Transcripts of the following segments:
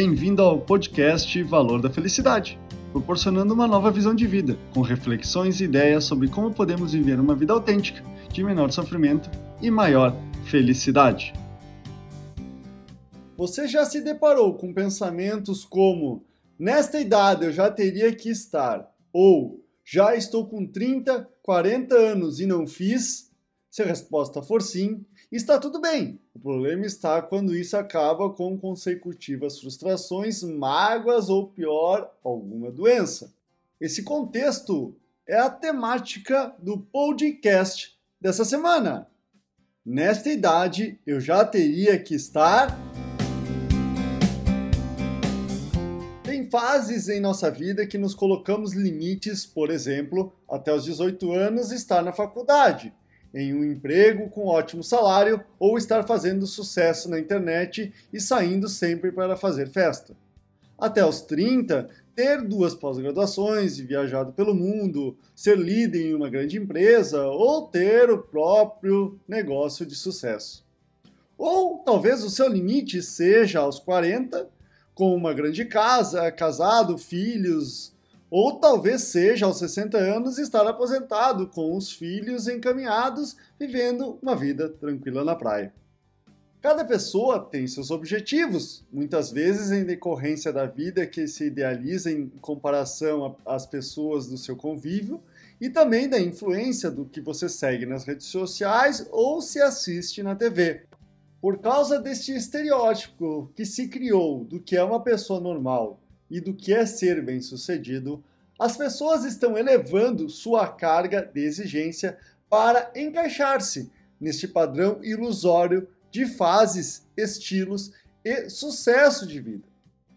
Bem-vindo ao podcast Valor da Felicidade, proporcionando uma nova visão de vida, com reflexões e ideias sobre como podemos viver uma vida autêntica, de menor sofrimento e maior felicidade. Você já se deparou com pensamentos como: nesta idade eu já teria que estar, ou já estou com 30, 40 anos e não fiz? Se a resposta for sim, está tudo bem. O problema está quando isso acaba com consecutivas frustrações, mágoas ou pior, alguma doença. Esse contexto é a temática do podcast dessa semana. Nesta idade, eu já teria que estar. Tem fases em nossa vida que nos colocamos limites, por exemplo, até os 18 anos estar na faculdade em um emprego com ótimo salário ou estar fazendo sucesso na internet e saindo sempre para fazer festa. Até os 30, ter duas pós-graduações e viajado pelo mundo, ser líder em uma grande empresa ou ter o próprio negócio de sucesso. Ou talvez o seu limite seja aos 40, com uma grande casa, casado, filhos, ou talvez seja aos 60 anos estar aposentado, com os filhos encaminhados, vivendo uma vida tranquila na praia. Cada pessoa tem seus objetivos, muitas vezes em decorrência da vida que se idealiza em comparação às pessoas do seu convívio e também da influência do que você segue nas redes sociais ou se assiste na TV. Por causa deste estereótipo que se criou do que é uma pessoa normal e do que é ser bem-sucedido, as pessoas estão elevando sua carga de exigência para encaixar-se neste padrão ilusório de fases, estilos e sucesso de vida.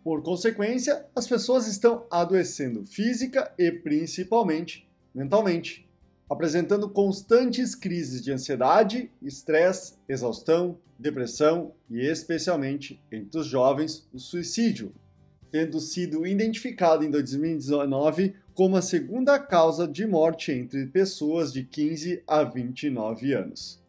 Por consequência, as pessoas estão adoecendo física e principalmente mentalmente, apresentando constantes crises de ansiedade, estresse, exaustão, depressão e, especialmente entre os jovens, o suicídio tendo sido identificado em 2019 como a segunda causa de morte entre pessoas de 15 a 29 anos.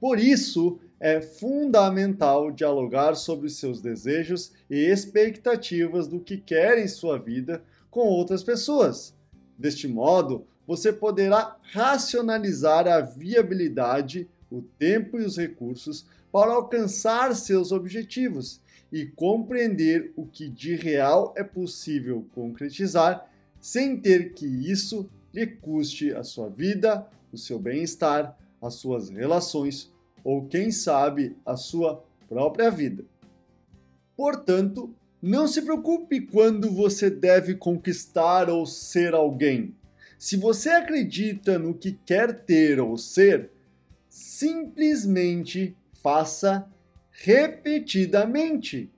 Por isso, é fundamental dialogar sobre seus desejos e expectativas do que quer em sua vida com outras pessoas. Deste modo, você poderá racionalizar a viabilidade, o tempo e os recursos para alcançar seus objetivos e compreender o que de real é possível concretizar sem ter que isso lhe custe a sua vida, o seu bem-estar, as suas relações ou, quem sabe, a sua própria vida. Portanto, não se preocupe quando você deve conquistar ou ser alguém. Se você acredita no que quer ter ou ser, simplesmente faça repetidamente,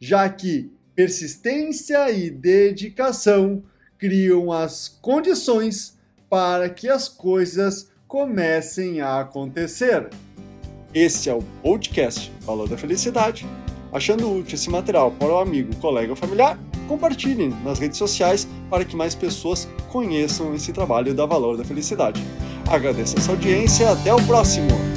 já que persistência e dedicação criam as condições para que as coisas comecem a acontecer. Esse é o podcast Valor da Felicidade. Achando útil esse material para o amigo, colega ou familiar, compartilhem nas redes sociais para que mais pessoas conheçam esse trabalho da Valor da Felicidade. Agradeço a sua audiência e até o próximo!